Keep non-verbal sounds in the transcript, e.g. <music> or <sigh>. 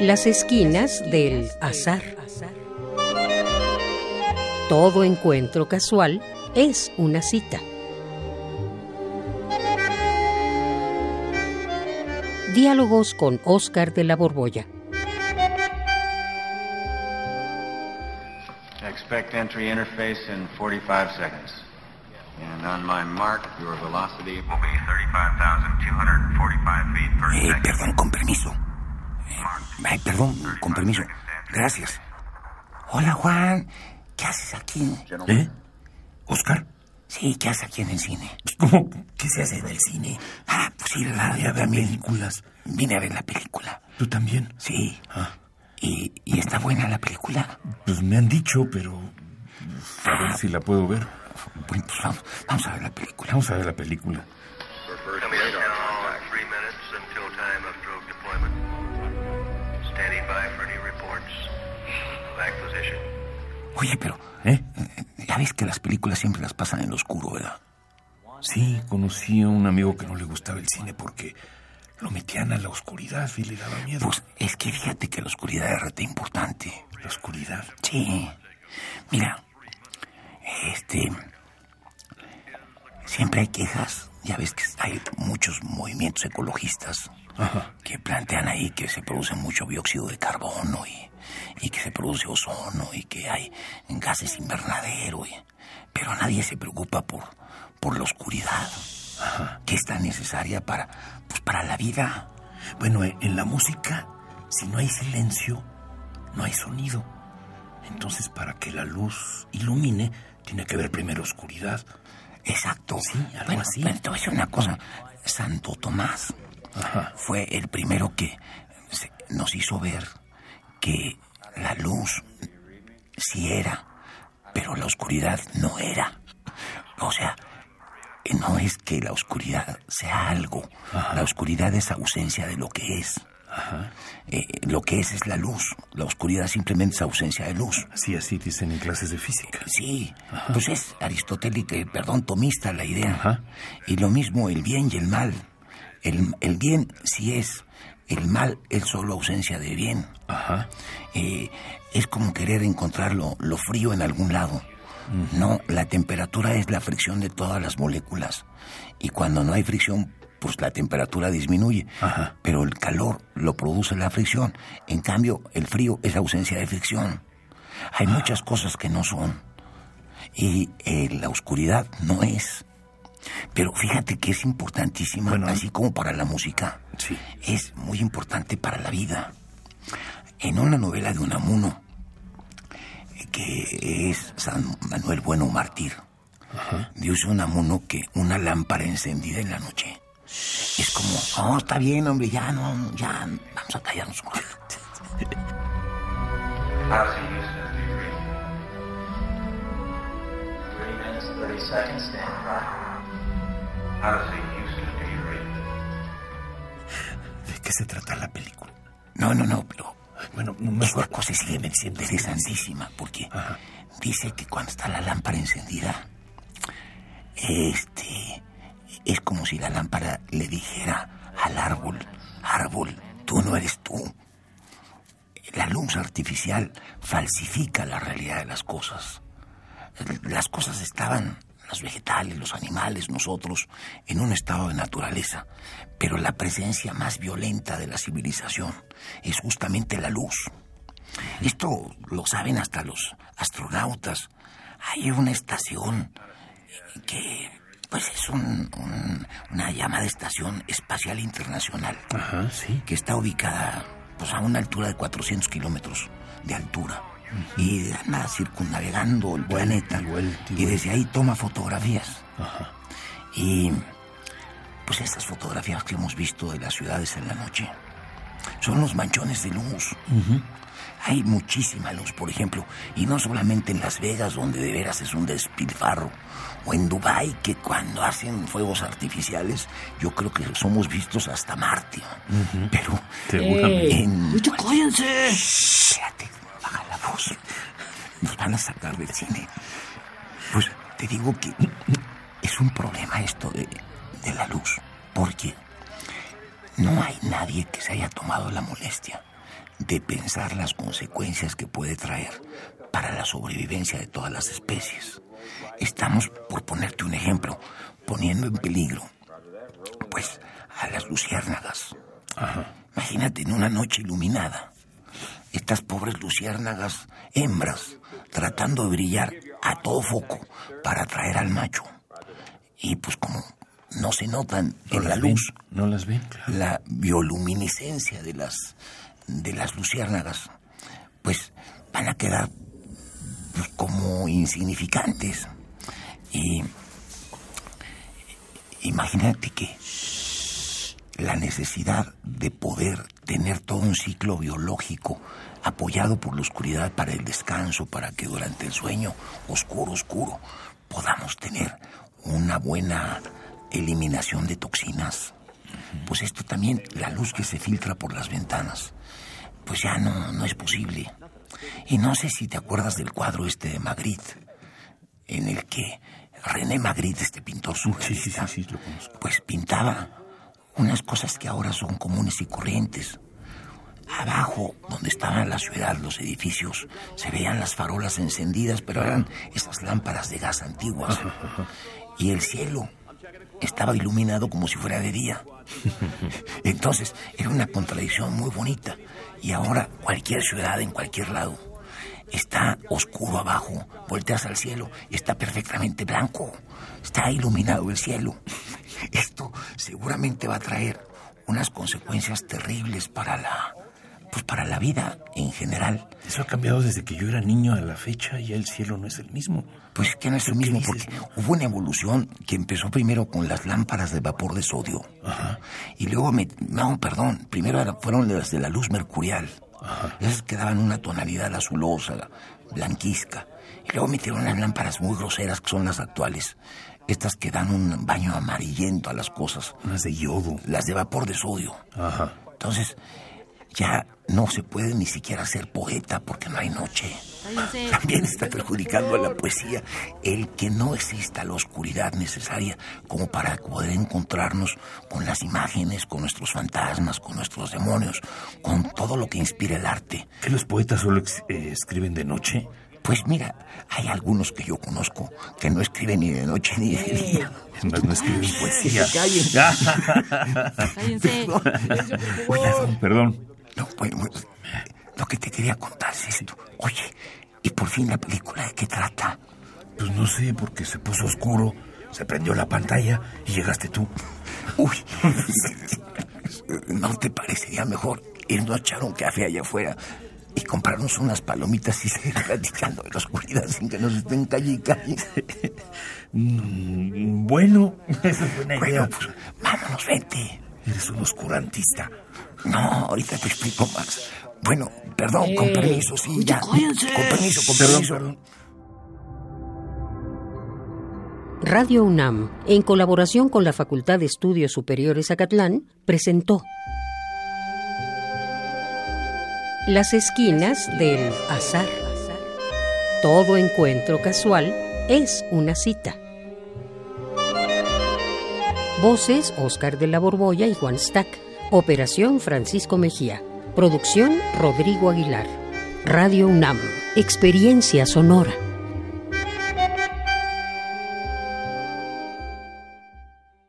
Las esquinas del azar. Todo encuentro casual es una cita. Diálogos con Oscar de la Borbolla. Expect entry interface in 45 seconds. And on my mark, your velocity will be 35,245 feet per Eh, second. perdón, con permiso. Ay, perdón, con permiso. Gracias. Hola, Juan. ¿Qué haces aquí? ¿Eh? ¿Oscar? Sí, ¿qué haces aquí en el cine? ¿Cómo? ¿Qué se hace en el cine? Ah, pues ir a ver películas. Vine a ver la película. ¿Tú también? Sí. Ah, ¿Y, y está buena la película? pues me han dicho, pero... A ver si la puedo ver. Bueno, pues vamos, vamos a ver la película. Vamos a ver la película. Oye, pero ¿Eh? ya ves que las películas siempre las pasan en lo oscuro, ¿verdad? Sí, conocí a un amigo que no le gustaba el cine porque lo metían a la oscuridad y le daba miedo. Pues es que fíjate que la oscuridad es rete importante. la oscuridad. Sí. Mira, este. Siempre hay quejas. Ya ves que hay muchos movimientos ecologistas Ajá. que plantean ahí que se produce mucho dióxido de carbono y, y que se produce ozono y que hay gases invernadero. y- pero nadie se preocupa por, por la oscuridad, que es tan necesaria para, pues, para la vida. Bueno, en la música, si no hay silencio, no hay sonido. Entonces, para que la luz ilumine, tiene que haber primero oscuridad. Exacto. Sí, algo Bueno, así. pero te voy a decir una cosa. Santo Tomás Ajá. fue el primero que nos hizo ver que la luz sí era, pero la oscuridad no era. O sea, eh, no es que la oscuridad sea algo. La oscuridad es ausencia de lo que es. Eh, lo que es es la luz. La oscuridad simplemente es ausencia de luz. Así, así dicen en clases de física. Sí, pues es aristotélica, eh, perdón, tomista la idea. Y lo mismo el bien y el mal. El, el bien sí es, el mal es solo ausencia de bien. Ajá. Eh, es como querer encontrar lo, lo frío en algún lado. No, la temperatura es la fricción de todas las moléculas. Y cuando no hay fricción, pues la temperatura disminuye. Ajá. Pero el calor lo produce la fricción. En cambio, el frío es ausencia de fricción. Hay muchas cosas que no son. Y eh, la oscuridad no es. Pero fíjate que es importantísima, Bueno, así como para la música. Sí. Es muy importante para la vida. En una novela de Unamuno, eh, que es San Manuel Bueno Mártir, dice Unamuno que una lámpara encendida en la noche es como, oh, está bien, hombre, ya no, ya, vamos a callarnos un rato. Three minutes, 30 seconds, stand by. ¿De qué se trata la película? No, no, no, pero Bueno, más esta cosa es interesantísima porque Ajá. dice que cuando está la lámpara encendida, este, es como si la lámpara le dijera al árbol, árbol, tú no eres tú. La luz artificial falsifica la realidad de las cosas. Las cosas estaban, los vegetales, los animales, nosotros, en un estado de naturaleza, pero la presencia más violenta de la civilización es justamente la luz. Esto lo saben hasta los astronautas. Hay una estación que, pues, es un- un- una llamada Estación Espacial Internacional Ajá, sí. que está ubicada pues, a una altura de 400 kilómetros de altura. Y anda circunnavegando el planeta. y desde ahí toma fotografías. Ajá. Y pues estas fotografías que hemos visto de las ciudades en la noche son los manchones de luz. Hay muchísima luz, por ejemplo, y no solamente en Las Vegas, donde de veras es un despilfarro, o en Dubái, que cuando hacen fuegos artificiales, yo creo que somos vistos hasta Marte. Pero Seguramente. en... cállense! Espérate, Nos van a sacar del cine. Pues te digo que es un problema esto de, de la luz, porque no hay nadie que se haya tomado la molestia de pensar las consecuencias que puede traer para la sobrevivencia de todas las especies. Estamos, por ponerte un ejemplo, poniendo en peligro, pues, a las luciérnagas. Imagínate en una noche iluminada, estas pobres luciérnagas hembras tratando de brillar a todo foco para atraer al macho. Y pues como no se notan en la luz, no las ven, la bioluminiscencia de las de las luciérnagas, pues van a quedar pues, como insignificantes. Y imagínate que la necesidad de poder tener todo un ciclo biológico apoyado por la oscuridad para el descanso, para que durante el sueño oscuro, oscuro, podamos tener una buena eliminación de toxinas. Pues esto también, la luz que se filtra por las ventanas, pues ya no, no es posible. Y no sé si te acuerdas del cuadro este de Magritte, en el que René Magritte, este pintor surrealista, pues pintaba unas cosas que ahora son comunes y corrientes. Abajo, donde estaba la ciudad, los edificios, se veían las farolas encendidas, pero eran esas lámparas de gas antiguas. <laughs> Y el cielo estaba iluminado como si fuera de día. <laughs> Entonces, era una contradicción muy bonita. Y ahora cualquier ciudad en cualquier lado está oscuro abajo, volteas al cielo y está perfectamente blanco. Está iluminado el cielo. <laughs> Esto seguramente va a traer unas consecuencias terribles para la pues para la vida en general. Eso ha cambiado desde que yo era niño a la fecha y el cielo no es el mismo. Pues que no es el mismo porque hubo una evolución que empezó primero con las lámparas de vapor de sodio. Ajá. Y luego me no, perdón, primero fueron las de la luz mercurial. Ajá. Esas que daban una tonalidad azulosa, blanquizca. Y luego metieron las lámparas muy groseras que son las actuales. Estas que dan un baño amarillento a las cosas. Las de yodo. Las de vapor de sodio. Ajá. Entonces, ya no se puede ni siquiera ser poeta porque no hay noche. También está perjudicando a la poesía el que no exista la oscuridad necesaria como para poder encontrarnos con las imágenes, con nuestros fantasmas, con nuestros demonios, con todo lo que inspira el arte. ¿Que los poetas solo eh, escriben de noche? Pues mira, hay algunos que yo conozco que no escriben ni de noche ni de día. Es más, no escriben poesía. Cállense. Perdón. Perdón. No, bueno, lo que te quería contar es esto. Oye, ¿y por fin la película de qué trata? Pues no sé, porque se puso oscuro, se prendió la pantalla y llegaste tú. Uy, <laughs> ¿no te parecería mejor irnos a echar un café allá afuera y comprarnos unas palomitas y seguir platicando de la oscuridad sin que nos estén calle y calle? Mm, bueno, esa es buena idea. Bueno, pues vámonos, vente. Eres un oscurantista. No, ahorita te explico más. Bueno, perdón, con permiso, sí, ya. Con permiso, con permiso. Radio UNAM, en colaboración con la Facultad de Estudios Superiores Acatlán, presentó Las esquinas del azar. Todo encuentro casual es una cita. Voces Oscar de la Borbolla y Juan Stack. Operación Francisco Mejía. Producción Rodrigo Aguilar. Radio UNAM. Experiencia sonora.